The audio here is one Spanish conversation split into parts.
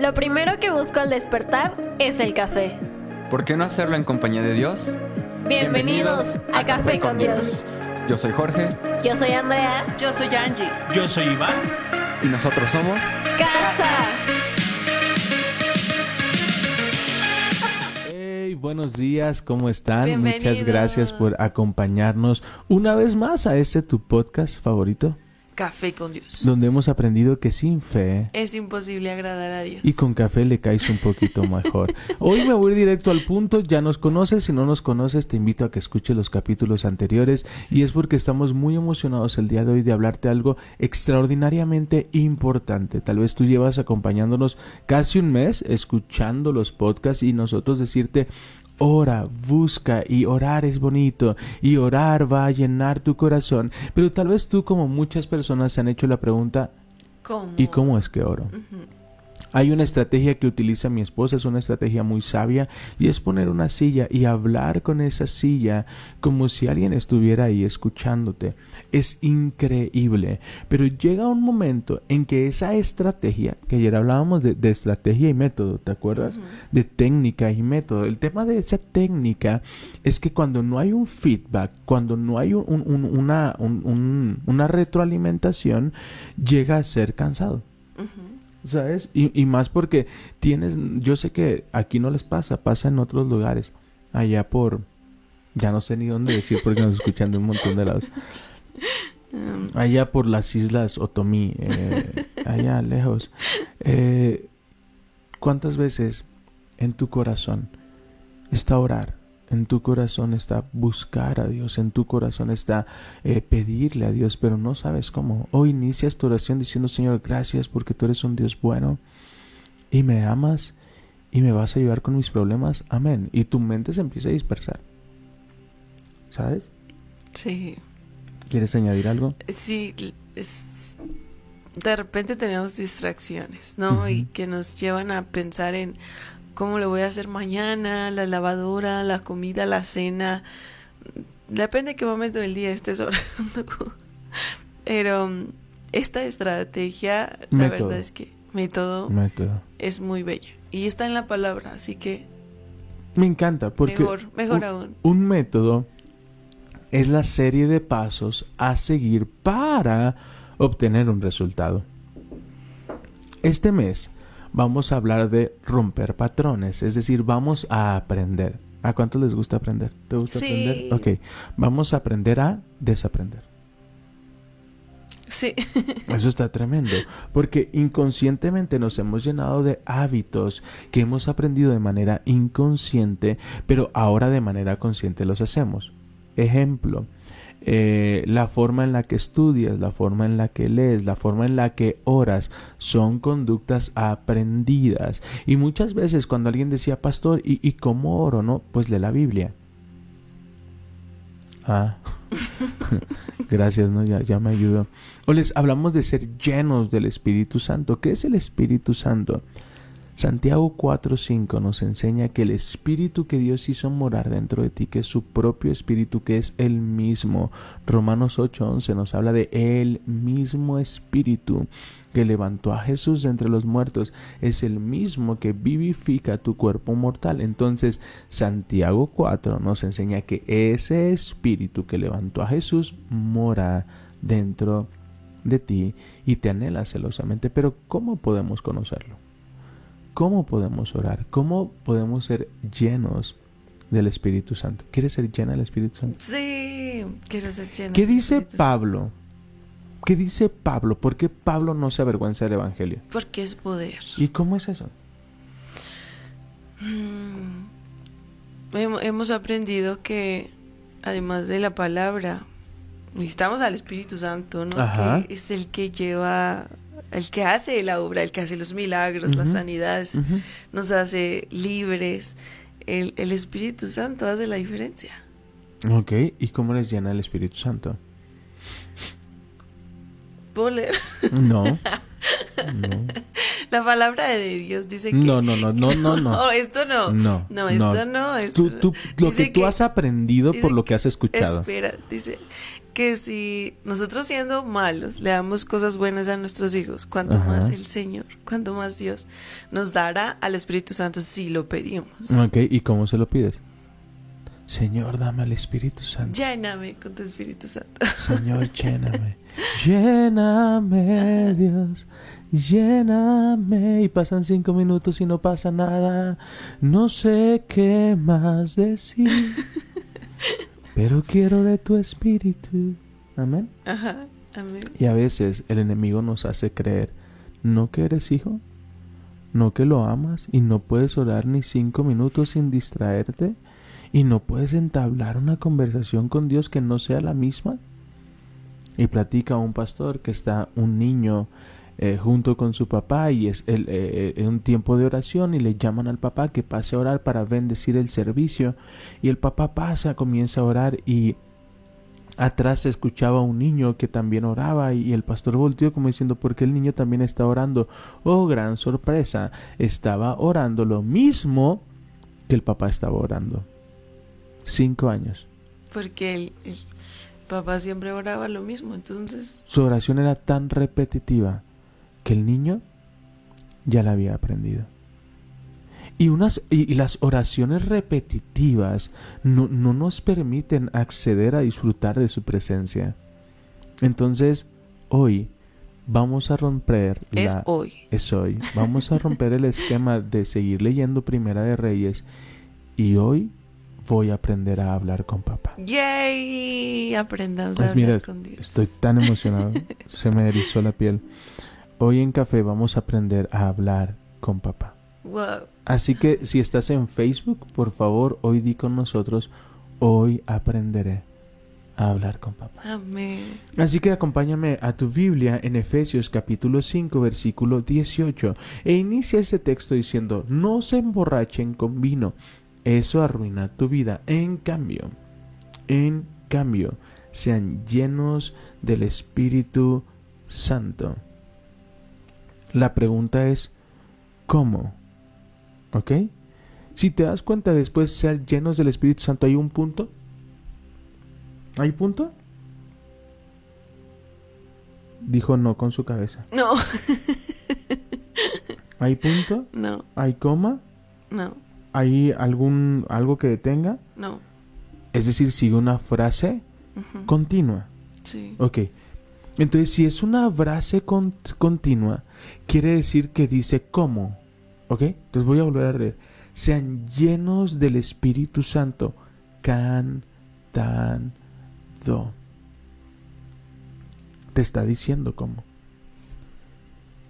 Lo primero que busco al despertar es el café. ¿Por qué no hacerlo en compañía de Dios? Bienvenidos, a, Café, con Dios. Yo soy Jorge Yo soy Andrea. Yo soy Angie. Yo soy Iván. y nosotros somos... Casa. Hey, buenos días, ¿cómo están? Muchas gracias por acompañarnos una vez más a este tu podcast favorito, Café con Dios. donde hemos aprendido que sin fe Es imposible agradar a Dios. y con café le caes un poquito mejor. Hoy me voy directo al punto, ya nos conoces, si no nos conoces te invito a que escuches los capítulos anteriores y es porque estamos muy emocionados el día de hoy de hablarte algo extraordinariamente importante. Tal vez tú llevas acompañándonos casi un mes escuchando los podcasts y nosotros decirte Ora, busca y orar es bonito y orar va a llenar tu corazón. Pero tal vez tú como muchas personas se han hecho la pregunta ¿Cómo? ¿y cómo es que oro? Hay una estrategia que utiliza mi esposa, es una estrategia muy sabia, y es poner una silla y hablar con esa silla como si alguien estuviera ahí escuchándote. Es increíble, pero llega un momento en que esa estrategia, que ayer hablábamos de, de estrategia y método, ¿te acuerdas? De técnica y método. El tema de esa técnica es que cuando no hay un feedback, cuando no hay un- un- un- una, un- un- una retroalimentación, llega a ser cansado. ¿Sabes? Y, y más porque tienes, yo sé que aquí no les pasa, pasa en otros lugares, allá por, ya no sé ni dónde decir porque nos escuchan de un montón de lados, allá por las islas Otomí, eh, allá lejos. Eh, ¿Cuántas veces en tu corazón está orar? En tu corazón está buscar a Dios, en tu corazón está eh, pedirle a Dios, pero no sabes cómo. Hoy inicias tu oración diciendo, Señor, gracias porque tú eres un Dios bueno y me amas y me vas a ayudar con mis problemas. Amén. Y tu mente se empieza a dispersar. ¿Sabes? Sí. ¿Quieres añadir algo? Sí, es- de repente tenemos distracciones, ¿no? Y que nos llevan a pensar en cómo lo voy a hacer mañana, la lavadora, la comida, la cena. Depende de qué momento del día estés orando. Pero mm, esta estrategia, la verdad es que método Método. es muy bella. Y está en la palabra, así que Me encanta porque mejor, mejor un, aún. un método es la serie de pasos a seguir para obtener un resultado. Este mes vamos a hablar de romper patrones, es decir, vamos a aprender. ¿A cuánto les gusta aprender? ¿Te gusta Sí. aprender? Ok, vamos a aprender a desaprender. Sí. Eso está tremendo, porque inconscientemente nos hemos llenado de hábitos que hemos aprendido de manera inconsciente, pero ahora de manera consciente los hacemos. Ejemplo, eh, la forma en la que estudias, la forma en la que lees, la forma en la que oras, son conductas aprendidas. Y muchas veces cuando alguien decía, pastor, ¿y, y cómo oro? No, pues lee la Biblia. Ah, gracias, ¿no? Ya, ya me ayudó. O les hablamos de ser llenos del Espíritu Santo. ¿Qué es el Espíritu Santo? Santiago 4:5 nos enseña que el Espíritu que Dios hizo morar dentro de ti, que es su propio Espíritu, que es el mismo. Romanos 8:11 nos habla de el mismo Espíritu que levantó a Jesús entre los muertos, es el mismo que vivifica tu cuerpo mortal. Entonces, Santiago 4 nos enseña que ese Espíritu que levantó a Jesús mora dentro de ti y te anhela celosamente. Pero ¿cómo podemos conocerlo? ¿Cómo podemos orar? ¿Cómo podemos ser llenos del Espíritu Santo? ¿Quieres ser llena del Espíritu Santo? Sí, quiero ser lleno. ¿Qué del dice Espíritu Pablo? ¿Qué dice Pablo? ¿Por qué Pablo no se avergüenza del Evangelio? Porque es poder. ¿Y cómo es eso? Mm. Hem- Hemos aprendido que, además de la palabra, necesitamos al Espíritu Santo, ¿no? Ajá. Que es el que lleva, el que hace la obra, el que hace los milagros, las Ujú. sanidades, Ujú. nos hace libres. El, el Espíritu Santo hace la diferencia. Ok, ¿y cómo les llena el Espíritu Santo? ¿Puedo leer? No. No. La palabra de Dios dice que... No, no, no, no, no, no. Oh, esto no. No, No, esto no. esto Tú, no. tú, lo Dice que tú has aprendido por lo que has escuchado. Espera, dice que si nosotros siendo malos le damos cosas buenas a nuestros hijos, cuanto Ajá. más el Señor, cuanto más Dios nos dará al Espíritu Santo si lo pedimos. Ok, ¿y cómo se lo pides? Señor, dame al Espíritu Santo. Lléname con tu Espíritu Santo. Señor, lléname. Lléname, Dios. Lléname. Y pasan cinco minutos y no pasa nada. No sé qué más decir. Pero quiero de tu espíritu. Amén. Ajá, amén. Y a veces el enemigo nos hace creer, no que eres hijo, no que lo amas y no puedes orar ni cinco minutos sin distraerte y no puedes entablar una conversación con Dios que no sea la misma. Y platica un pastor que está un niño eh, junto con su papá y es el, eh, eh, un tiempo de oración y le llaman al papá que pase a orar para bendecir el servicio y el papá pasa, comienza a orar y atrás se escuchaba un niño que también oraba y el pastor volteó como diciendo porque el niño también está orando. Oh, gran sorpresa, estaba orando lo mismo que el papá estaba orando. Cinco años. Porque el, el papá siempre oraba lo mismo, entonces... Su oración era tan repetitiva que el niño ya la había aprendido. Y, unas, y, las oraciones repetitivas no, no nos permiten acceder a disfrutar de su presencia. Entonces, hoy vamos a romper Es hoy. es hoy. Vamos a romper el esquema de seguir leyendo Primera de Reyes y hoy voy a aprender a hablar con papá. ¡Yay! Aprendamos a Pues hablar mira, con Dios. Estoy tan emocionado, se me erizó la piel. Hoy en café vamos a aprender a hablar con papá. Wow. Así que si estás en Facebook, por favor, hoy di con nosotros, hoy aprenderé a hablar con papá. Amén. Así que acompáñame a tu Biblia en Efesios capítulo 5 versículo 18 e inicia ese texto diciendo, no se emborrachen con vino, eso arruina tu vida. En cambio, en cambio, sean llenos del Espíritu Santo. La pregunta es, ¿cómo? ¿Ok? Si te das cuenta después ser llenos del Espíritu Santo, ¿hay un punto? ¿Hay punto? Dijo no con su cabeza. No, ¿Hay punto? no, ¿Hay coma? no, ¿Hay algún algo que detenga? no. Es decir, sigue una frase continua. Sí. Ok. Entonces, si es una frase con- continua, quiere decir que dice cómo. ¿Ok? Entonces voy a volver a leer. Sean llenos del Espíritu Santo, cantando. Te está diciendo cómo.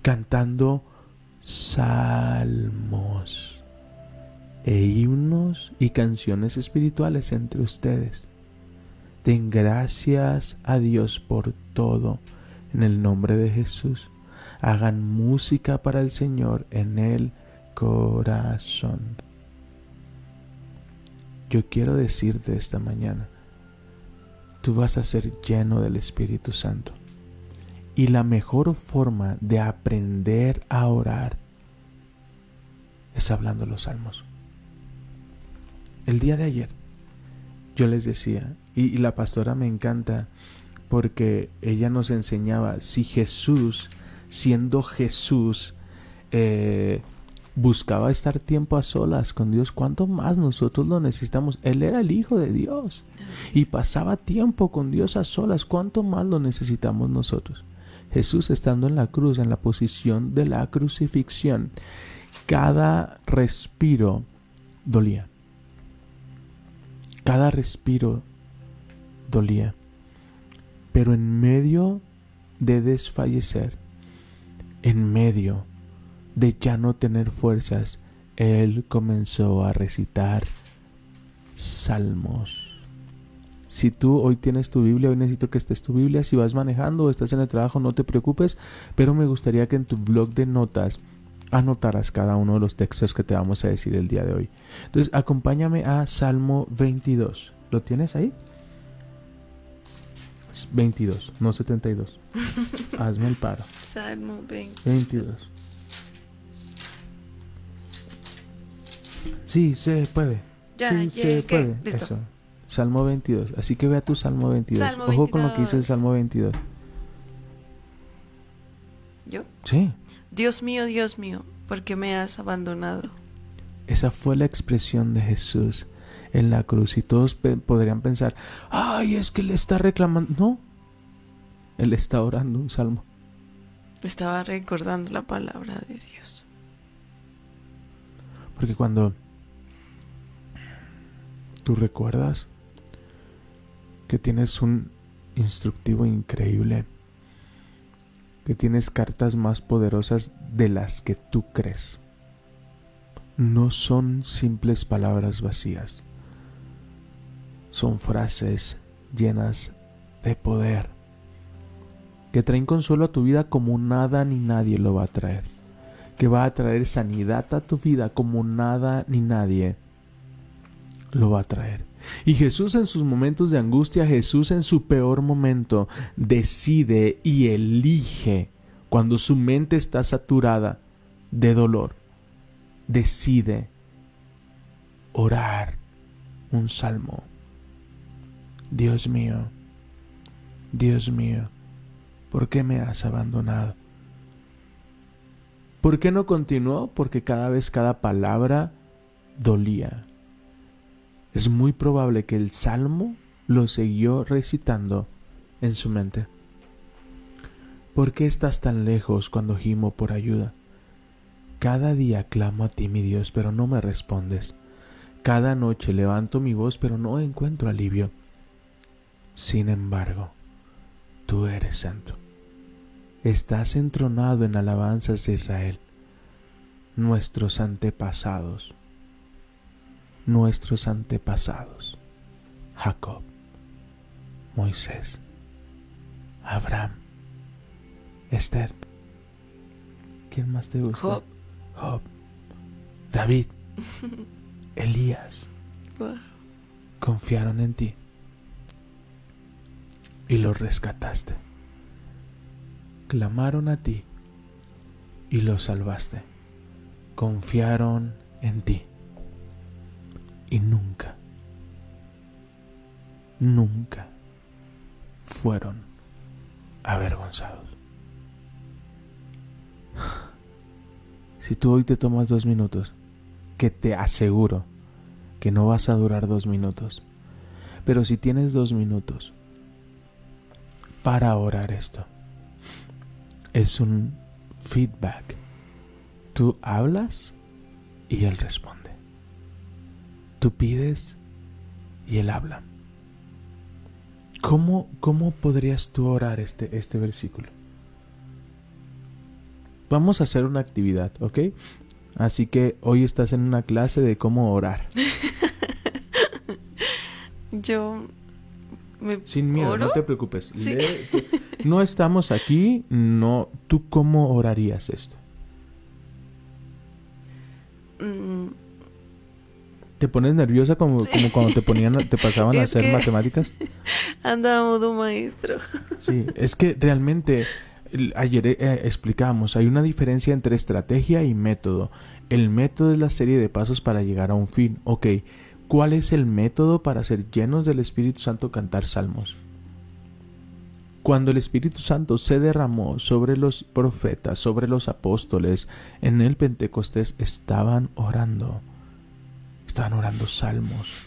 Cantando salmos e himnos y canciones espirituales entre ustedes. Den gracias a Dios por todo en el nombre de Jesús. Hagan música para el Señor en el corazón. Yo quiero decirte esta mañana, tú vas a ser lleno del Espíritu Santo. Y la mejor forma de aprender a orar es hablando los salmos. El día de ayer yo les decía, y, y la pastora me encanta porque ella nos enseñaba, si Jesús, siendo Jesús, eh, buscaba estar tiempo a solas con Dios, ¿cuánto más nosotros lo necesitamos? Él era el Hijo de Dios y pasaba tiempo con Dios a solas, ¿cuánto más lo necesitamos nosotros? Jesús estando en la cruz, en la posición de la crucifixión, cada respiro dolía. Cada respiro dolía. Pero en medio de desfallecer, en medio de ya no tener fuerzas, Él comenzó a recitar salmos. Si tú hoy tienes tu Biblia, hoy necesito que estés tu Biblia. Si vas manejando o estás en el trabajo, no te preocupes, pero me gustaría que en tu blog de notas anotaras cada uno de los textos que te vamos a decir el día de hoy. Entonces, acompáñame a Salmo 22. ¿Lo tienes ahí? 22, no 72. Hazme el paro. Salmo 20. 22. Sí, se puede. Ya, sí, ya, se puede. Listo. Eso. Salmo 22. Así que vea tu Salmo 22. Salmo Ojo con lo que dice el Salmo 22. ¿Yo? Sí. Dios mío, Dios mío, ¿por qué me has abandonado? Esa fue la expresión de Jesús en la cruz. Y todos pe- podrían pensar, ay, es que le está reclamando. No. Él está orando un salmo. Estaba recordando la palabra de Dios. Porque cuando tú recuerdas que tienes un instructivo increíble, que tienes cartas más poderosas de las que tú crees, no son simples palabras vacías, son frases llenas de poder, que traen consuelo a tu vida como nada ni nadie lo va a traer que va a traer sanidad a tu vida como nada ni nadie lo va a traer. Y Jesús en sus momentos de angustia, Jesús en su peor momento, decide y elige, cuando su mente está saturada de dolor, decide orar un salmo. Dios mío, Dios mío, ¿por qué me has abandonado? ¿Por qué no continuó? Porque cada vez cada palabra dolía. Es muy probable que el salmo lo siguió recitando en su mente. ¿Por qué estás tan lejos cuando gimo por ayuda? Cada día clamo a ti, mi Dios, pero no me respondes. Cada noche levanto mi voz, pero no encuentro alivio. Sin embargo, tú eres santo. Estás entronado en alabanzas de Israel, nuestros antepasados, nuestros antepasados, Jacob, Moisés, Abraham, Esther. ¿Quién más te gusta? Job. Job, David, Elías, Wow. confiaron en ti y los rescataste. Clamaron a ti y los salvaste. Confiaron en ti y nunca, nunca fueron avergonzados. Si tú hoy te tomas dos minutos, que te aseguro que no vas a durar dos minutos, pero si tienes dos minutos para orar esto, es un feedback. Tú hablas y Él responde. Tú pides y Él habla. ¿Cómo, cómo podrías tú orar este, este versículo? Vamos a hacer una actividad, ¿ok? Así que hoy estás en una clase de cómo orar. Yo me Sin miedo, ¿Oro? no te preocupes. Sí. No estamos aquí, no. ¿Tú cómo orarías esto? Mm, ¿Te pones nerviosa como, como cuando te ponían, te pasaban a hacer matemáticas? anda modo maestro. Sí, es que realmente ayer eh, explicábamos, hay una diferencia entre estrategia y método. El método es la serie de pasos para llegar a un fin. Ok, ¿cuál es el método para ser llenos del Espíritu Santo cantar salmos? Cuando el Espíritu Santo se derramó sobre los profetas, sobre los apóstoles, en el Pentecostés estaban orando. Estaban orando salmos.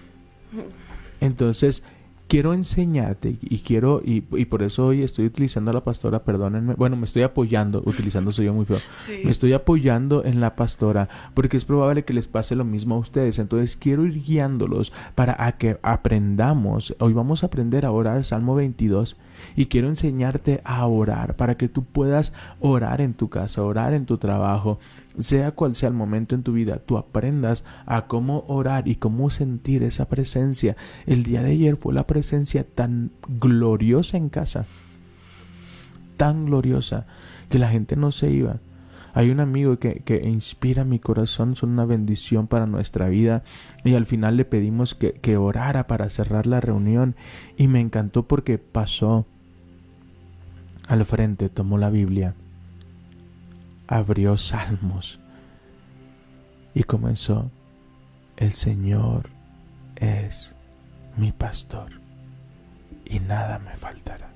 Entonces, quiero enseñarte y quiero, y, y por eso hoy estoy utilizando a la pastora, perdónenme, bueno, me estoy apoyando, utilizando soy yo muy feo, Sí. me estoy apoyando en la pastora porque es probable que les pase lo mismo a ustedes. Entonces quiero ir guiándolos para a que aprendamos. Hoy vamos a aprender a orar Salmo 22 y quiero enseñarte a orar para que tú puedas orar en tu casa, orar en tu trabajo, sea cual sea el momento en tu vida, tú aprendas a cómo orar y cómo sentir esa presencia. El día de ayer fue la presencia tan gloriosa en casa, tan gloriosa que la gente no se iba. Hay un amigo que, que inspira mi corazón, son una bendición para nuestra vida y al final le pedimos que, que orara para cerrar la reunión y me encantó porque pasó al frente, tomó la Biblia, abrió salmos y comenzó el Señor es mi pastor y nada me faltará.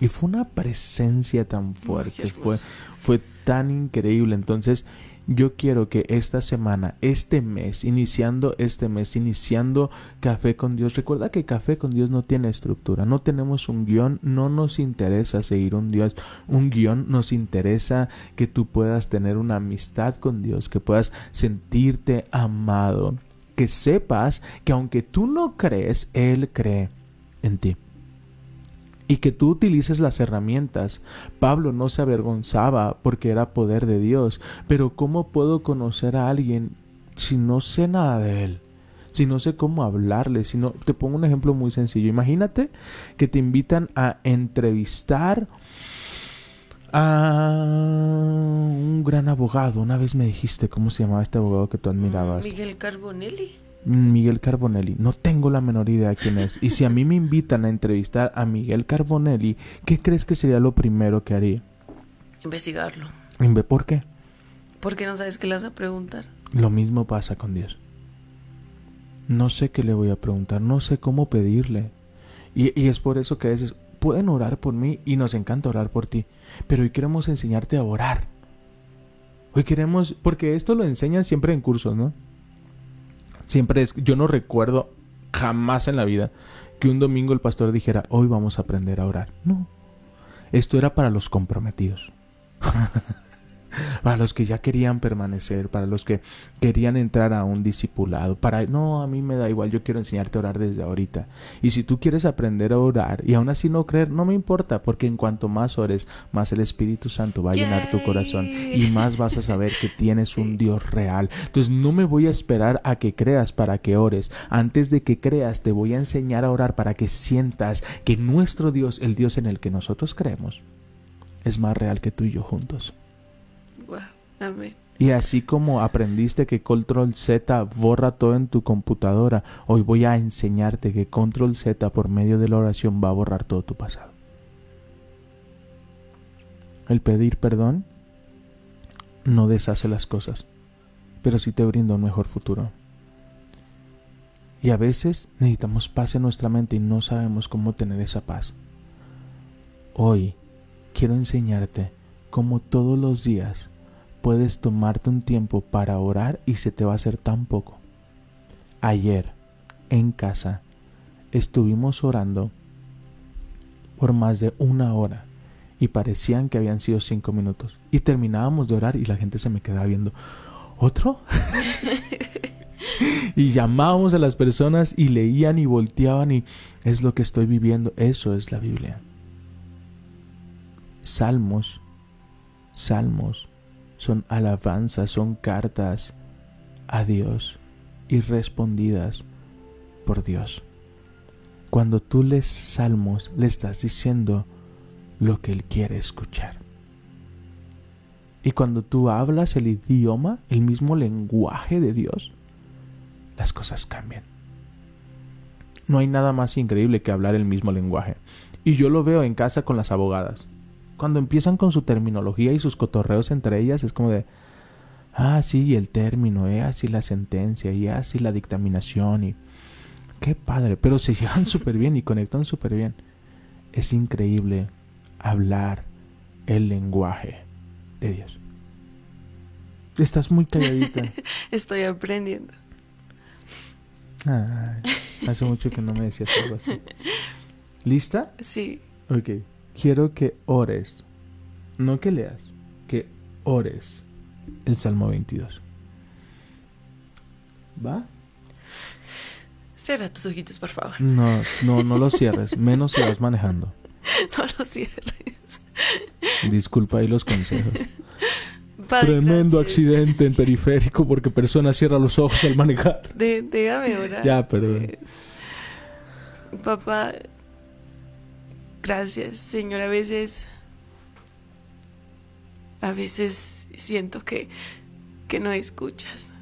Y fue una presencia tan fuerte, fue, fue tan increíble. Entonces, yo quiero que esta semana, este mes, iniciando este mes, iniciando Café con Dios, recuerda que Café con Dios no tiene estructura, no tenemos un guion, no nos interesa seguir un Dios, un guion, nos interesa que tú puedas tener una amistad con Dios, que puedas sentirte amado, que sepas que aunque tú no crees, Él cree en ti y que tú utilices las herramientas. Pablo no se avergonzaba porque era poder de Dios, pero ¿cómo puedo conocer a alguien si no sé nada de él? Si no sé cómo hablarle, si no, te pongo un ejemplo muy sencillo. Imagínate que te invitan a entrevistar a un gran abogado. Una vez me dijiste cómo se llamaba este abogado que tú admirabas. Miguel Carbonelli. Miguel Carbonelli. No tengo la menor idea quién es. Y si a mí me invitan a entrevistar a Miguel Carbonelli, ¿qué crees que sería lo primero que haría? Investigarlo. ¿Por qué? Porque no sabes qué le vas a preguntar. Lo mismo pasa con Dios. No sé qué le voy a preguntar, no sé cómo pedirle. Y, y es por eso que a veces pueden orar por mí y nos encanta orar por ti. Pero hoy queremos enseñarte a orar. Hoy queremos, porque esto lo enseñan siempre en cursos, ¿no? Siempre es, yo no recuerdo jamás en la vida que un domingo el pastor dijera, hoy vamos a aprender a orar. No, esto era para los comprometidos. para los que ya querían permanecer, para los que querían entrar a un discipulado, para no, a mí me da igual, yo quiero enseñarte a orar desde ahorita. Y si tú quieres aprender a orar y aún así no creer, no me importa, porque en cuanto más ores, más el Espíritu Santo va a llenar tu corazón y más vas a saber que tienes un Dios real. Entonces no me voy a esperar a que creas para que ores. Antes de que creas, te voy a enseñar a orar para que sientas que nuestro Dios, el Dios en el que nosotros creemos, es más real que tú y yo juntos. Y así como aprendiste que Control Z borra todo en tu computadora, hoy voy a enseñarte que Control Z por medio de la oración va a borrar todo tu pasado. El pedir perdón no deshace las cosas, pero sí te brinda un mejor futuro. Y a veces necesitamos paz en nuestra mente y no sabemos cómo tener esa paz. Hoy quiero enseñarte cómo todos los días puedes tomarte un tiempo para orar y se te va a hacer tan poco. Ayer, en casa, estuvimos orando por más de una hora y parecían que habían sido cinco minutos. Y terminábamos de orar y la gente se me quedaba viendo. ¿Otro? y llamábamos a las personas y leían y volteaban y es lo que estoy viviendo. Eso es la Biblia. Salmos, salmos son alabanzas, son cartas a Dios y respondidas por Dios. Cuando tú lees salmos, le estás diciendo lo que Él quiere escuchar. Y cuando tú hablas el idioma, el mismo lenguaje de Dios, las cosas cambian. No hay nada más increíble que hablar el mismo lenguaje. Y yo lo veo en casa con las abogadas cuando empiezan con su terminología y sus cotorreos entre ellas, es como de, ah, sí, el término, eh, así la sentencia, y así la dictaminación, y qué padre, pero se llevan súper bien y conectan súper bien. Es increíble hablar el lenguaje de Dios. Estás muy calladita. Estoy aprendiendo. hace mucho que no me decías algo así. ¿Lista? Sí. Ok quiero que ores, no que leas, que ores el Salmo 22. ¿Va? Cierra tus ojitos, por favor. No, no, no lo cierres, menos si vas manejando. No lo cierres. Disculpa ahí los consejos. Tremendo accidente en periférico porque persona cierra los ojos al manejar. déjame orar. Ya, perdón. Papá, Gracias, Señor. A veces, a veces siento que, que no escuchas.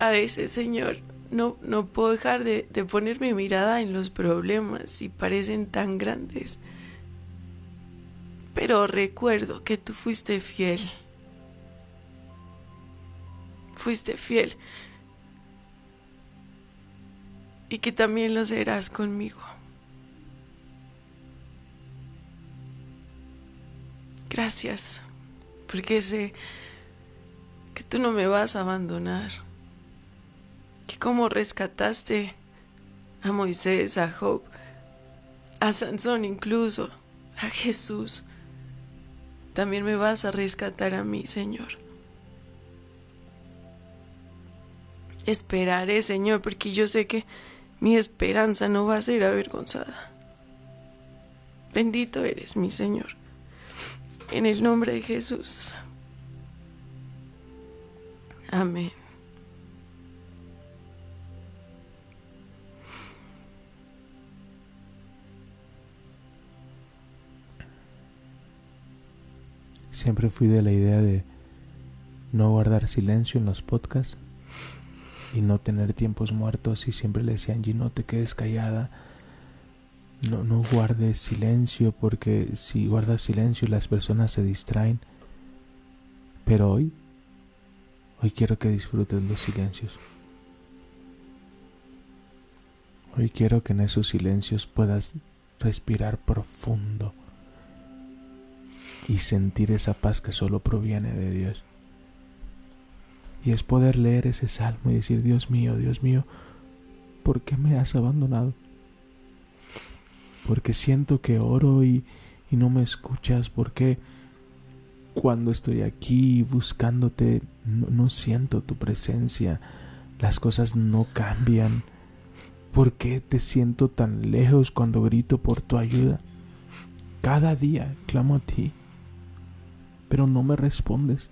A veces, Señor, no, no puedo dejar de, de poner mi mirada en los problemas y parecen tan grandes. pero recuerdo que tú fuiste fiel. Fuiste fiel. Y que también lo serás conmigo. Gracias, porque sé que tú no me vas a abandonar. Que como rescataste a Moisés, a Job, a Sansón incluso, a Jesús, también me vas a rescatar a mí, Señor. Esperaré, Señor, porque yo sé que mi esperanza no va a ser avergonzada. Bendito eres, mi Señor. En el nombre de Jesús. Amén. Siempre fui de la idea de no guardar silencio en los podcasts y no tener tiempos muertos y siempre le decían, Angie, no te quedes callada, no, no guardes silencio porque si guardas silencio las personas se distraen. Pero hoy, hoy quiero que disfrutes los silencios. Hoy quiero que en esos silencios puedas respirar profundo y sentir esa paz que solo proviene de Dios. Y es poder leer ese salmo y decir, Dios mío, Dios mío, ¿por qué me has abandonado? Porque siento que oro y, y no me escuchas, porque cuando estoy aquí buscándote no, no siento tu presencia, las cosas no cambian. ¿Por qué te siento tan lejos cuando grito por tu ayuda? Cada día clamo a ti pero no me respondes.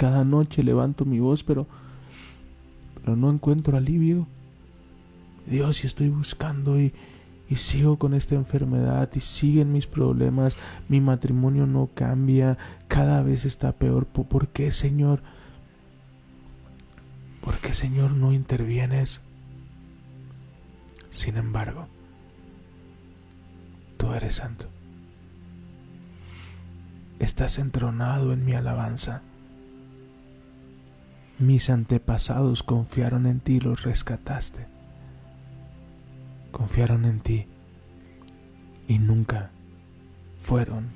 Cada noche levanto mi voz, pero, pero no encuentro alivio. Dios, y estoy buscando y, y sigo con esta enfermedad y siguen mis problemas, mi matrimonio no cambia, cada vez está peor. ¿Por qué, Señor? ¿Por qué, Señor, no intervienes? Sin embargo, tú eres santo estás entronado en mi alabanza. Mis antepasados confiaron en ti y los rescataste. Confiaron en ti y nunca fueron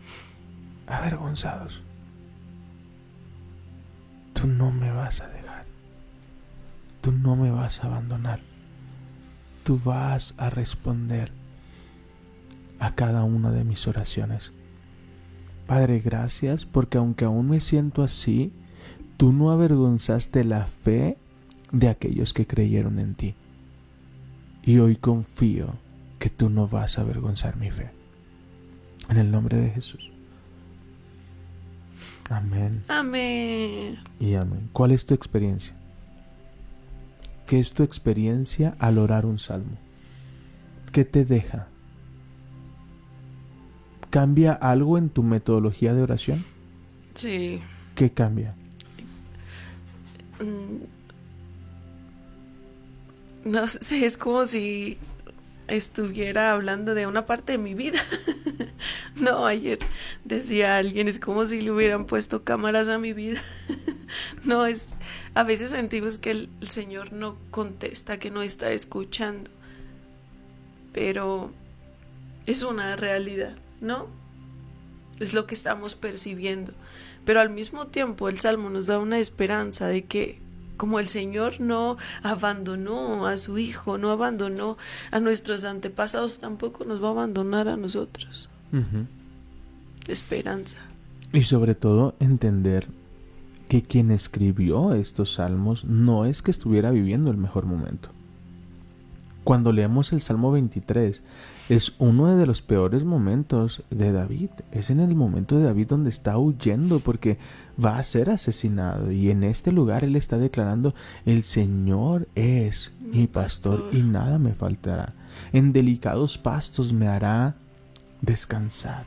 avergonzados. Tú no me vas a dejar. Tú no me vas a abandonar. Tú vas a responder a cada una de mis oraciones. Padre, gracias porque aunque aún me siento así, tú no avergonzaste la fe de aquellos que creyeron en ti. Y hoy confío que tú no vas a avergonzar mi fe. En el nombre de Jesús. Amén. Amén. Y amén. ¿Cuál es tu experiencia? ¿Qué es tu experiencia al orar un salmo? ¿Qué te deja? ¿Cambia algo en tu metodología de oración? Sí. ¿Qué cambia? Mm. No sé, es como si estuviera hablando de una parte de mi vida. no, ayer decía alguien, es como si le hubieran puesto cámaras a mi vida. no, es, a veces sentimos que el, el Señor no contesta, que no está escuchando. Pero es una realidad. ¿no? Es lo que estamos percibiendo. Pero al mismo tiempo el Salmo nos da una esperanza de que como el Señor no abandonó a su Hijo, no abandonó a nuestros antepasados, tampoco nos va a abandonar a nosotros. Esperanza. Y sobre todo entender que quien escribió estos salmos no es que estuviera viviendo el mejor momento. Cuando leemos el Salmo 23, es uno de los peores momentos de David. Es en el momento de David donde está huyendo porque va a ser asesinado. Y en este lugar él está declarando, el Señor es mi pastor y nada me faltará. En delicados pastos me hará descansar.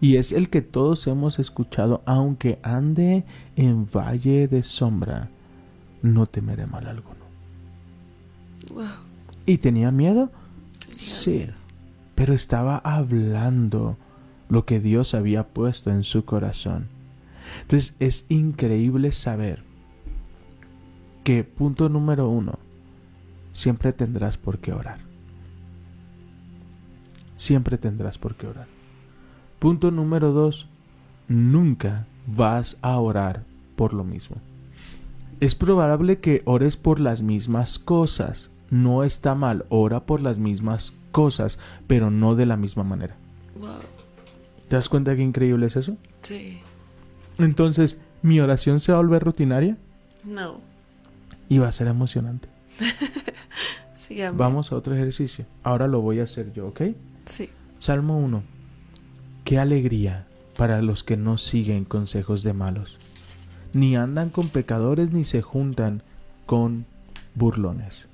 Y es el que todos hemos escuchado, aunque ande en valle de sombra, no temeré mal alguno. ¿Y tenía miedo? Sí, pero estaba hablando lo que Dios había puesto en su corazón. Entonces es increíble saber que punto número uno, siempre tendrás por qué orar. Siempre tendrás por qué orar. Punto número dos, nunca vas a orar por lo mismo. Es probable que ores por las mismas cosas. No está mal, ora por las mismas cosas, pero no de la misma manera. Wow. ¿Te das cuenta qué increíble es eso? Sí. Entonces, ¿mi oración se va a volver rutinaria? No. Y va a ser emocionante. Sígame. Vamos a otro ejercicio. Ahora lo voy a hacer yo, ¿ok? Sí. Salmo 1. Qué alegría para los que no siguen consejos de malos, ni andan con pecadores ni se juntan con burlones.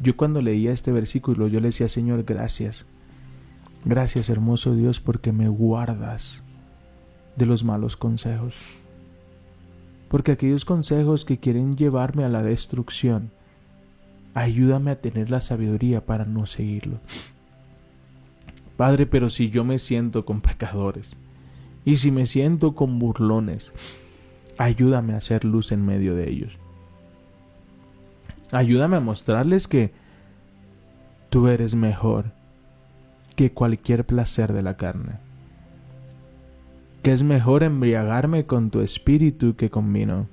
Yo cuando leía este versículo yo le decía, Señor, gracias. Gracias, hermoso Dios, porque me guardas de los malos consejos. Porque aquellos consejos que quieren llevarme a la destrucción, ayúdame a tener la sabiduría para no seguirlos. Padre, pero si yo me siento con pecadores y si me siento con burlones, ayúdame a hacer luz en medio de ellos. Ayúdame a mostrarles que tú eres mejor que cualquier placer de la carne. Que es mejor embriagarme con tu espíritu que con vino.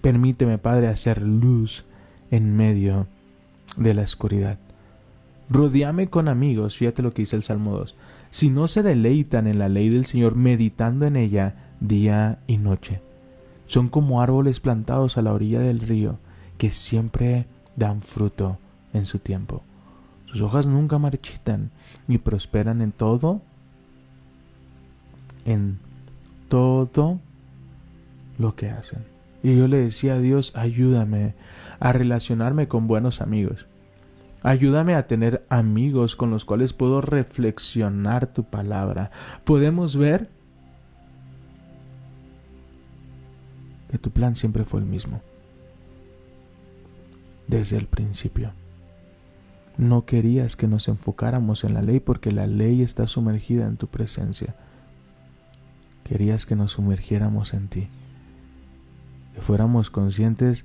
Permíteme, Padre, hacer luz en medio de la oscuridad. Rodeame con amigos, fíjate lo que dice el Salmo 2. Si no se deleitan en la ley del Señor, meditando en ella día y noche. Son como árboles plantados a la orilla del río, que siempre dan fruto en su tiempo. Sus hojas nunca marchitan y prosperan en todo, en todo lo que hacen. Y yo le decía a Dios, ayúdame a relacionarme con buenos amigos. Ayúdame a tener amigos con los cuales puedo reflexionar tu palabra. Podemos ver que tu plan siempre fue el mismo. Desde el principio. No querías que nos enfocáramos en la ley porque la ley está sumergida en tu presencia. Querías que nos sumergiéramos en ti. Que fuéramos conscientes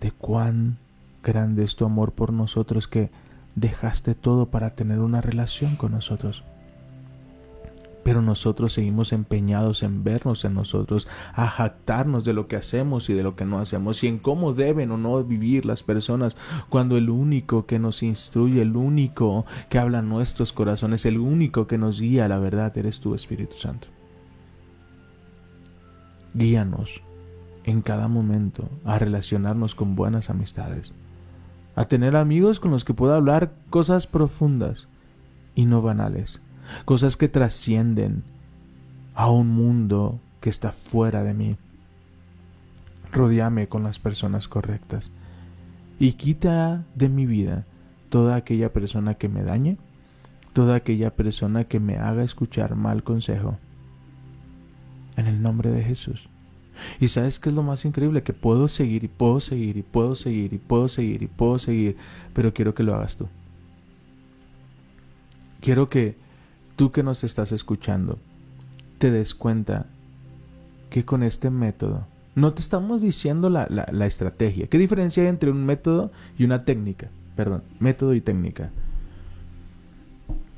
de cuán grande es tu amor por nosotros que dejaste todo para tener una relación con nosotros. Pero nosotros seguimos empeñados en vernos en nosotros, a jactarnos de lo que hacemos y de lo que no hacemos y en cómo deben o no vivir las personas, cuando el único que nos instruye, el único que habla en nuestros corazones, el único que nos guía a la verdad, eres tu Espíritu Santo. Guíanos en cada momento a relacionarnos con buenas amistades, a tener amigos con los que pueda hablar cosas profundas y no banales, cosas que trascienden a un mundo que está fuera de mí. Rodéame con las personas correctas y quita de mi vida toda aquella persona que me dañe, toda aquella persona que me haga escuchar mal consejo. En el nombre de Jesús. Y sabes qué es lo más increíble, que puedo seguir y puedo seguir y puedo seguir y puedo seguir y puedo seguir, pero quiero que lo hagas tú. Quiero que tú que nos estás escuchando te des cuenta que con este método no te estamos diciendo la, la, la estrategia. ¿Qué diferencia hay entre un método y una técnica? Perdón, método y técnica.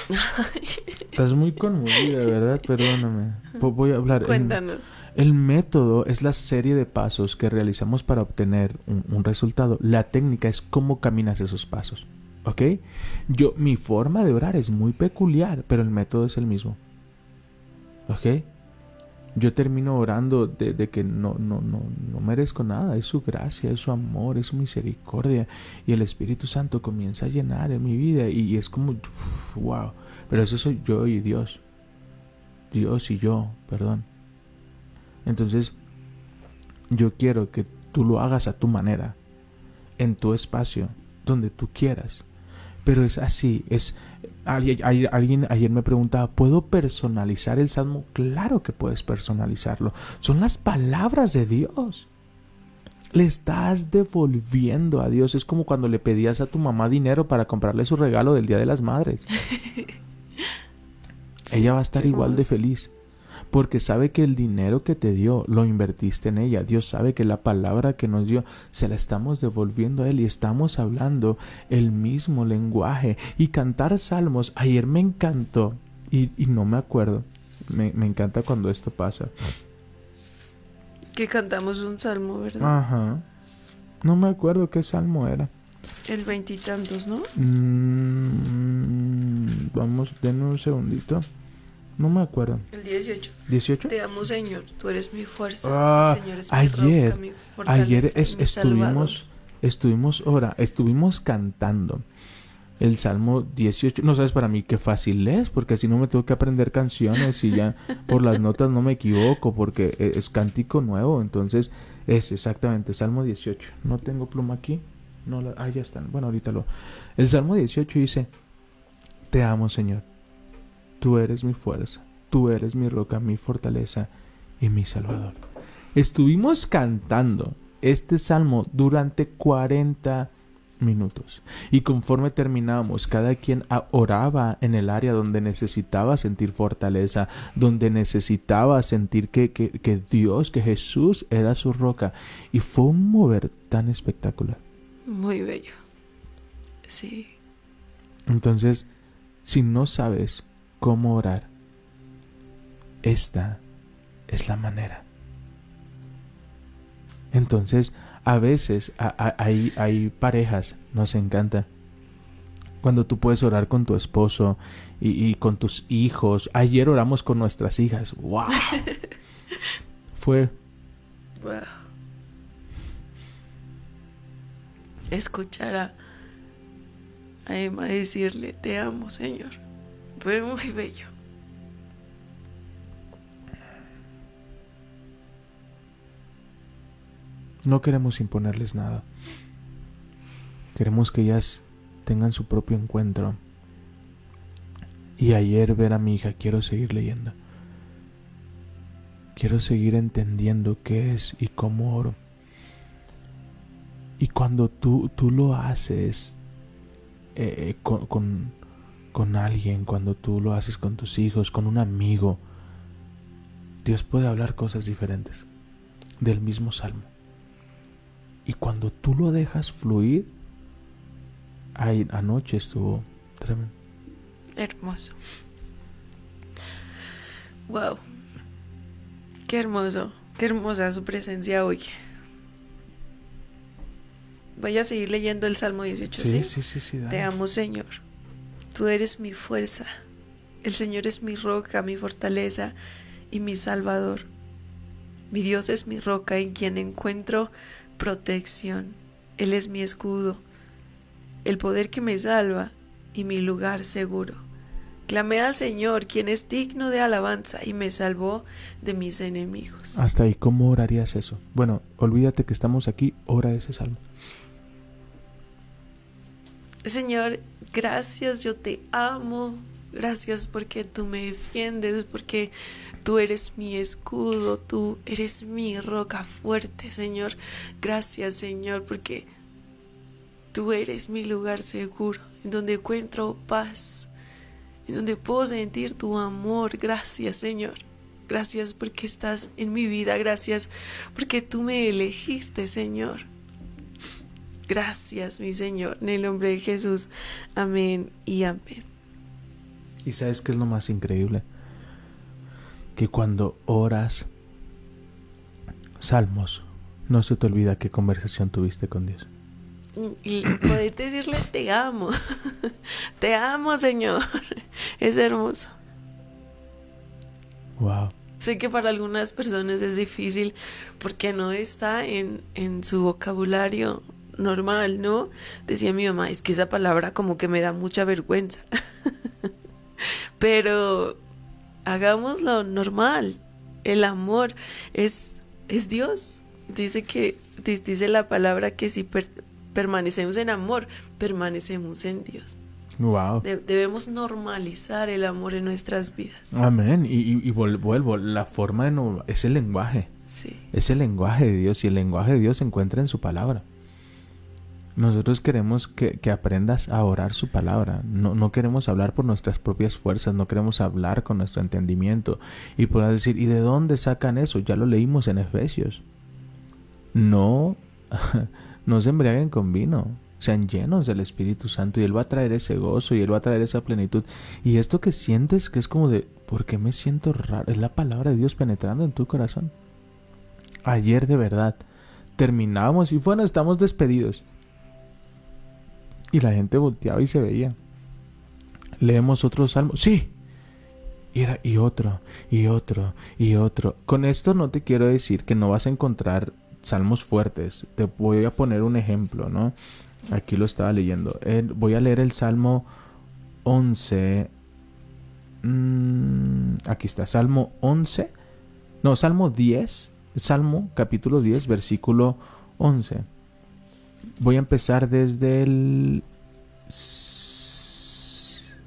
Estás muy conmovida, ¿verdad? Perdóname. Voy a hablar. Cuéntanos. El método es la serie de pasos que realizamos para obtener un, un, resultado. La técnica es cómo caminas esos pasos. ¿Ok? Yo, mi forma de orar es muy peculiar, pero el método es el mismo. ¿Ok? Yo termino orando de, que no, no, no, no merezco nada. Es su gracia, es su amor, es su misericordia. Y el Espíritu Santo comienza a llenar en mi vida. Y, es como, wow. Pero eso soy yo y Dios. Dios y yo, perdón. Entonces, yo quiero que tú lo hagas a tu manera, en tu espacio, donde tú quieras. Pero es así, es alguien ayer me preguntaba, ¿puedo personalizar el salmo? Claro que puedes personalizarlo. Son las palabras de Dios. Le estás devolviendo a Dios. Es como cuando le pedías a tu mamá dinero para comprarle su regalo del Día de las Madres. ella va a estar igual de feliz. Porque sabe que el dinero que te dio lo invertiste en ella. Dios sabe que la palabra que nos dio se la estamos devolviendo a Él y estamos hablando el mismo lenguaje. Y cantar salmos, ayer me encantó y, y no me acuerdo. Me, me encanta cuando esto pasa. Que cantamos un salmo, ¿verdad? Ajá. No me acuerdo qué salmo era. El veintitantos, ¿no? Mm, vamos, denme un segundito. No me acuerdo. El 18. ¿18? Te amo, Señor. Tú eres mi fuerza. Ah, Señor es mi ayer- roca, mi fortaleza Ayer es- mi estuvimos, estuvimos ora, estuvimos cantando el Salmo 18. No sabes para mí qué fácil es, porque así no me tengo que aprender canciones y ya por las notas no me equivoco, porque e- es cántico nuevo. Entonces es exactamente Salmo 18. No tengo pluma aquí. No la, ah, ya están. Bueno, ahorita lo. El Salmo 18 dice: Te amo, Señor. Tú eres mi fuerza. Tú eres mi roca, mi fortaleza y mi salvador. Estuvimos cantando este salmo durante 40 minutos. Y conforme terminamos, cada quien oraba en el área donde necesitaba sentir fortaleza, donde necesitaba sentir que, que, que Dios, que Jesús era su roca. Y fue un mover tan espectacular. Muy bello. Sí. Entonces, si no sabes cómo orar, esta es la manera. Entonces, a veces a- a- hay, hay parejas, nos encanta, cuando tú puedes orar con tu esposo y, y con tus hijos. Ayer oramos con nuestras hijas. ¡Wow! Fue Wow. Escuchar a, a Emma decirle, te amo, Señor. Fue muy bello. No queremos imponerles nada. Queremos que ellas tengan su propio encuentro. Y ayer ver a mi hija, quiero seguir leyendo. Quiero seguir entendiendo qué es y cómo oro. Y cuando tú, tú lo haces eh, con, con, con alguien, cuando tú lo haces con tus hijos, con un amigo, Dios puede hablar cosas diferentes del mismo salmo. Y cuando tú lo dejas fluir, ay, anoche estuvo tremendo. Hermoso. Wow. Qué hermoso. Qué hermosa su presencia hoy. Voy a seguir leyendo el Salmo 18, ¿sí? Sí, sí, sí. Te amo, Señor. Tú eres mi fuerza. El Señor es mi roca, mi fortaleza y mi salvador. Mi Dios es mi roca en quien encuentro protección. Él es mi escudo, el poder que me salva y mi lugar seguro. Clamé al Señor, quien es digno de alabanza, y me salvó de mis enemigos. Hasta ahí, ¿cómo orarías eso? Bueno, olvídate que estamos aquí, ora ese salmo. Señor, gracias, yo te amo. Gracias porque tú me defiendes, porque tú eres mi escudo, tú eres mi roca fuerte, Señor. Gracias, Señor, porque tú eres mi lugar seguro, en donde encuentro paz, en donde puedo sentir tu amor. Gracias, Señor. Gracias porque estás en mi vida. Gracias porque tú me elegiste, Señor. Gracias, mi Señor, en el nombre de Jesús. Amén y amén. ¿Y sabes qué es lo más increíble? Que cuando oras salmos, no se te olvida qué conversación tuviste con Dios. Y poder decirle te amo. Te amo, Señor. Es hermoso. Wow. Sé que para algunas personas es difícil porque no está en, en su vocabulario normal, ¿no? Decía mi mamá, es que esa palabra como que me da mucha vergüenza. Pero hagámoslo normal. El amor es, es Dios. Dice que di- dice la palabra que si per- permanecemos en amor, permanecemos en Dios. Wow. De- debemos normalizar el amor en nuestras vidas. Amén. Y, y- vuelvo, la forma de no, es el lenguaje. Sí. Es el lenguaje de Dios y el lenguaje de Dios se encuentra en su palabra. Nosotros queremos que, aprendas a orar su palabra. No, no queremos hablar por nuestras propias fuerzas, no queremos hablar con nuestro entendimiento. Y podrás decir, ¿y de dónde sacan eso? Ya lo leímos en Efesios. No, no se embriaguen con vino, sean llenos del Espíritu Santo y Él va a traer ese gozo y Él va a traer esa plenitud. Y esto que sientes que es como de, ¿por qué me siento raro? Es la palabra de Dios penetrando en tu corazón. Ayer de verdad terminamos y bueno, estamos despedidos. Y la gente volteaba y se veía. Leemos otro salmo. Sí. Y, era, y otro, y otro, y otro. Con esto no te quiero decir que no vas a encontrar salmos fuertes. Te voy a poner un ejemplo, ¿no? Aquí lo estaba leyendo. voy a leer el Salmo 11. Mm, aquí está, Salmo 11. No, Salmo 10. Salmo capítulo 10, versículo 11. Voy a empezar desde el...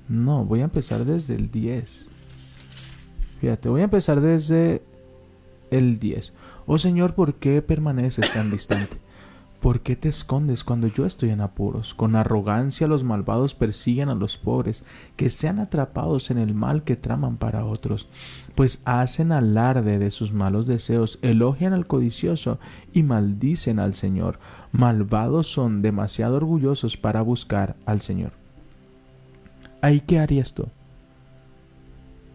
No, voy a empezar desde el 10. Fíjate, voy a empezar desde el 10. Oh Señor, ¿por qué permaneces tan distante? ¿Por qué te escondes cuando yo estoy en apuros? Con arrogancia los malvados persiguen a los pobres, que sean atrapados en el mal que traman para otros, pues hacen alarde de sus malos deseos, elogian al codicioso y maldicen al Señor. Malvados son demasiado orgullosos para buscar al Señor. ¿Ahí qué harías tú?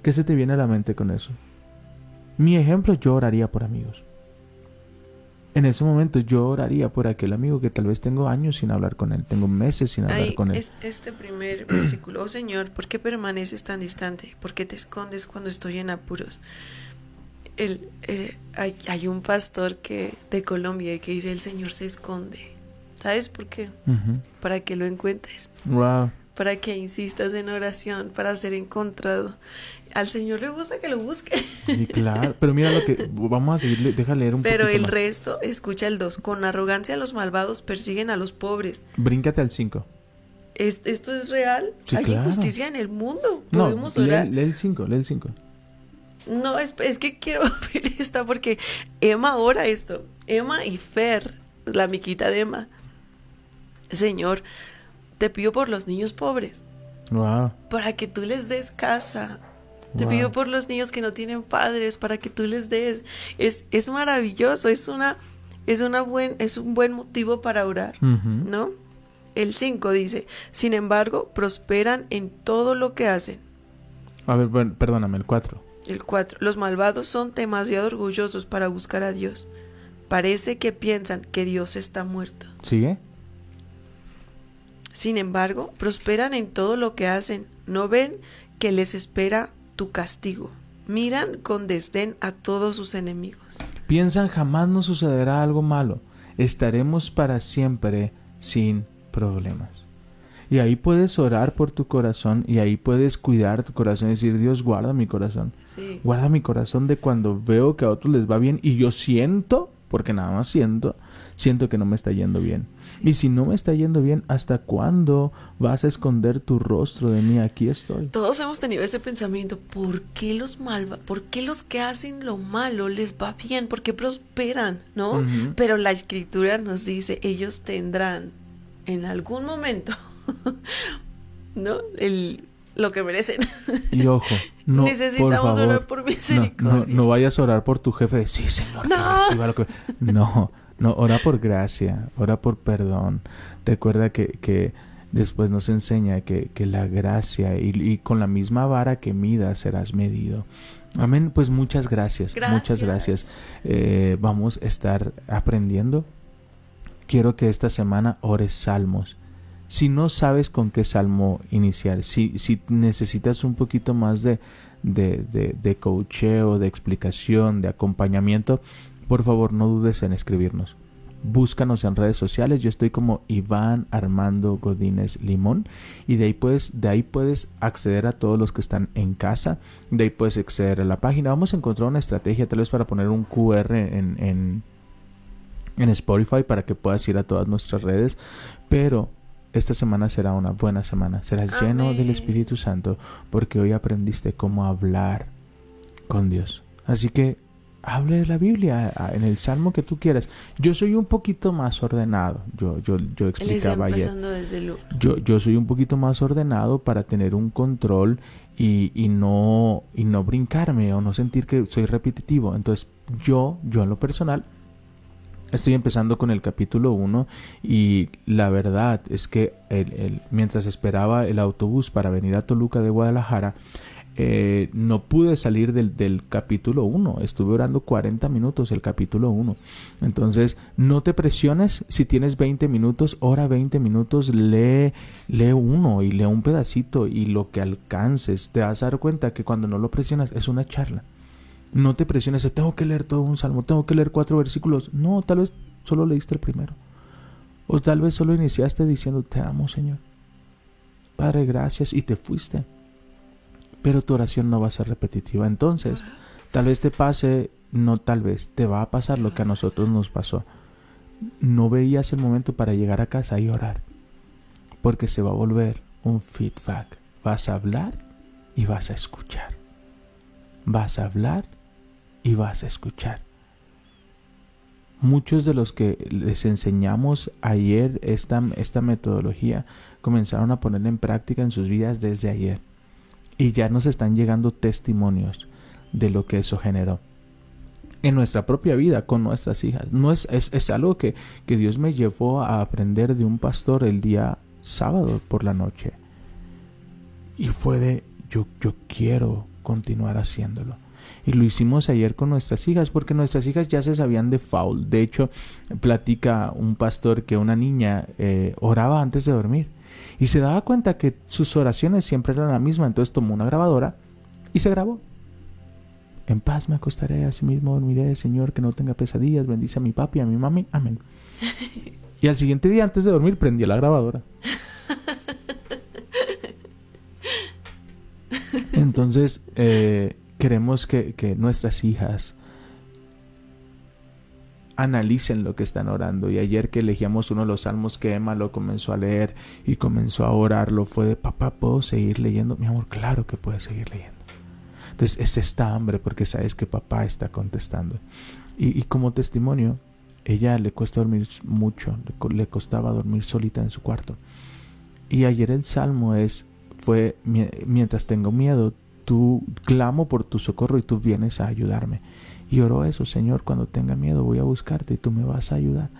¿Qué se te viene a la mente con eso? Mi ejemplo, yo oraría por amigos. En ese momento yo oraría por aquel amigo que tal vez tengo años sin hablar con él, tengo meses sin hablar con él. este primer versículo, oh Señor, ¿por qué permaneces tan distante? ¿Por qué te escondes cuando estoy en apuros? El, eh, hay, un pastor que de Colombia que dice el Señor se esconde. ¿Sabes por qué? Para que lo encuentres. Wow. Para que insistas en oración, para ser encontrado al Señor le gusta que lo busque. Y claro, pero mira lo que vamos a seguir, deja leer un Pero el resto, escucha el 2, con arrogancia los malvados persiguen a los pobres. Bríncate al 5. ¿Esto es real? Hay injusticia en el mundo. No, lee, el 5, lee el 5. No, es, es que quiero ver esta porque Emma ora esto. Emma y Fer, la miquita de Emma. Señor, te pido por los niños pobres. Wow. Para que tú les des casa, te pido por los niños que no tienen padres para que tú les des. Es, es maravilloso, es una es una buen es un buen motivo para orar, ¿no? El 5 dice, "Sin embargo, prosperan en todo lo que hacen." A ver, perdóname, el 4. El 4. Los malvados son demasiado orgullosos para buscar a Dios. Parece que piensan que Dios está muerto. ¿Sigue? Sin embargo, prosperan en todo lo que hacen. No ven que les espera tu castigo. Miran con desdén a todos sus enemigos. Piensan jamás nos sucederá algo malo. Estaremos para siempre sin problemas. Y ahí puedes orar por tu corazón y ahí puedes cuidar tu corazón y decir, Dios, guarda mi corazón. Guarda mi corazón de cuando veo que a otros les va bien y yo siento, porque nada más siento, siento que no me está yendo bien. Y si no me está yendo bien, ¿hasta cuándo vas a esconder tu rostro de mí? Aquí estoy. Todos hemos tenido ese pensamiento, ¿por qué los malva, por qué los que hacen lo malo les va bien? ¿Por qué prosperan? ¿No? Pero la escritura nos dice, ellos tendrán en algún momento, ¿no? El lo que merecen. Y ojo, no, necesitamos orar por misericordia. No, vayas a orar por tu jefe de sí, Señor, no. lo que No, no, ora por gracia, ora por perdón. Recuerda que, que después nos enseña que, que la gracia y, con la misma vara que midas serás medido. Amén, pues muchas gracias, muchas gracias. Eh, vamos a estar aprendiendo. Quiero que esta semana ores salmos. Si no sabes con qué salmo iniciar, si, si necesitas un poquito más de, de, de, coacheo, de explicación, de acompañamiento, por favor no dudes en escribirnos. Búscanos en redes sociales, yo estoy como Iván Armando Godínez Limón y de ahí puedes, de ahí puedes acceder a todos los que están en casa, de ahí puedes acceder a la página. Vamos a encontrar una estrategia tal vez para poner un QR en, en, en Spotify para que puedas ir a todas nuestras redes, pero esta semana será una buena semana, serás lleno del Espíritu Santo porque hoy aprendiste cómo hablar con Dios. Así que hable de la Biblia en el salmo que tú quieras. Yo soy un poquito más ordenado. Yo, yo, yo explicaba ayer. empezando desde el... Yo, yo soy un poquito más ordenado para tener un control y, y no y no brincarme o no sentir que soy repetitivo. Entonces, yo, yo en lo personal, estoy empezando con el capítulo 1 y la verdad es que el- el- mientras esperaba el autobús para venir a Toluca de Guadalajara, eh, no pude salir del, capítulo 1. Estuve orando 40 minutos el capítulo 1. Entonces, no te presiones. Si tienes 20 minutos, ora 20 minutos, lee, lee uno y lee un pedacito y lo que alcances. Te vas a dar cuenta que cuando no lo presionas es una charla. No te presiones, tengo que leer todo un salmo, tengo que leer cuatro versículos. No, tal vez solo leíste el primero. O tal vez solo iniciaste diciendo, te amo, Señor. Padre, gracias, y te fuiste pero tu oración no va a ser repetitiva. Entonces, tal vez te pase, no tal vez, te va a pasar lo que a nosotros nos pasó. No veías el momento para llegar a casa y orar, porque se va a volver un feedback. Vas a hablar y vas a escuchar. Vas a hablar y vas a escuchar. Muchos de los que les enseñamos ayer esta, esta metodología comenzaron a ponerla en práctica en sus vidas desde ayer y ya nos están llegando testimonios de lo que eso generó en nuestra propia vida con nuestras hijas. No es, es, es algo que, que Dios me llevó a aprender de un pastor el día sábado por la noche. Y fue de yo, yo quiero continuar haciéndolo. Y lo hicimos ayer con nuestras hijas, porque nuestras hijas ya se sabían de foul. De hecho, platica un pastor que una niña eh, oraba antes de dormir y se daba cuenta que sus oraciones siempre eran la misma, entonces tomó una grabadora y se grabó. En paz me acostaré, así mismo dormiré, Señor, que no tenga pesadillas, bendice a mi papi, a mi mami, amén. Y al siguiente día, antes de dormir, prendió la grabadora. Entonces, eh, queremos que, que nuestras hijas analicen lo que están orando. Y ayer que elegíamos uno de los salmos que Emma lo comenzó a leer y comenzó a orarlo, fue de papá, ¿puedo seguir leyendo? Mi amor, claro que puedes seguir leyendo. Entonces es esta hambre porque sabes que papá está contestando. Y, como testimonio, ella le cuesta dormir mucho, le, le costaba dormir solita en su cuarto. Y ayer el salmo es, fue, "Mi- mientras tengo miedo, tú clamo por tu socorro y tú vienes a ayudarme. Y oró eso, Señor, cuando tenga miedo voy a buscarte y tú me vas a ayudar.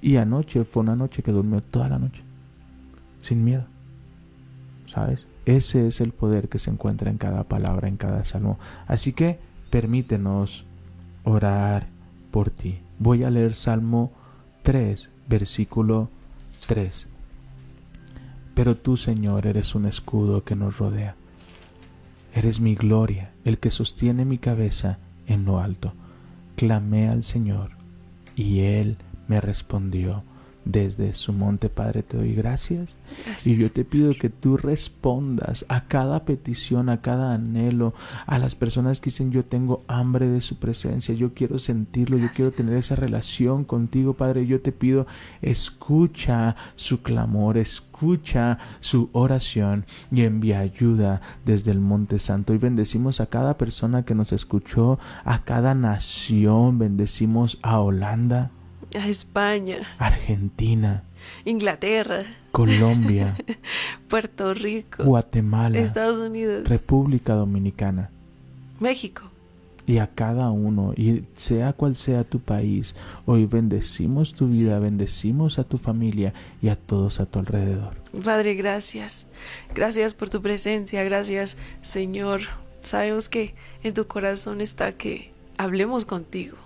Y anoche fue una noche que durmió toda la noche, sin miedo. ¿Sabes? Ese es el poder que se encuentra en cada palabra, en cada salmo. Así que permítenos orar por ti. Voy a leer Salmo 3, versículo 3. Pero tú, Señor, eres un escudo que nos rodea. Eres mi gloria, el que sostiene mi cabeza en lo alto. Clamé al Señor y Él me respondió. Desde su monte, Padre, te doy gracias. Gracias. Y yo te pido que tú respondas a cada petición, a cada anhelo, a las personas que dicen yo tengo hambre de su presencia, yo quiero sentirlo, yo quiero tener esa relación contigo, Padre. Yo te pido, escucha su clamor, escucha su oración y envía ayuda desde el Monte Santo. Y bendecimos a cada persona que nos escuchó, a cada nación, bendecimos a Holanda, A España, Argentina, Inglaterra, Colombia, Puerto Rico, Guatemala, Estados Unidos, República Dominicana México. y a cada uno, y sea cual sea tu país, hoy bendecimos tu vida, bendecimos a tu familia y a todos a tu alrededor. Padre, gracias. Gracias por tu presencia. Gracias, Señor. Sabemos que en tu corazón está que hablemos contigo.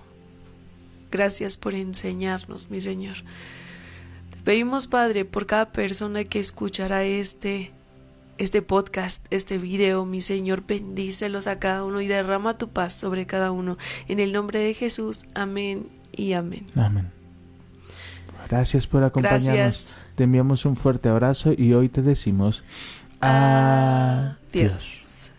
Gracias por enseñarnos, mi Señor. Te pedimos, Padre, por cada persona que escuchará este este podcast, este video, mi Señor, bendícelos a cada uno y derrama tu paz sobre cada uno. En el nombre de Jesús, amén y amén. Amén. Gracias por acompañarnos. Gracias. Te enviamos un fuerte abrazo y hoy te decimos Adiós. adiós.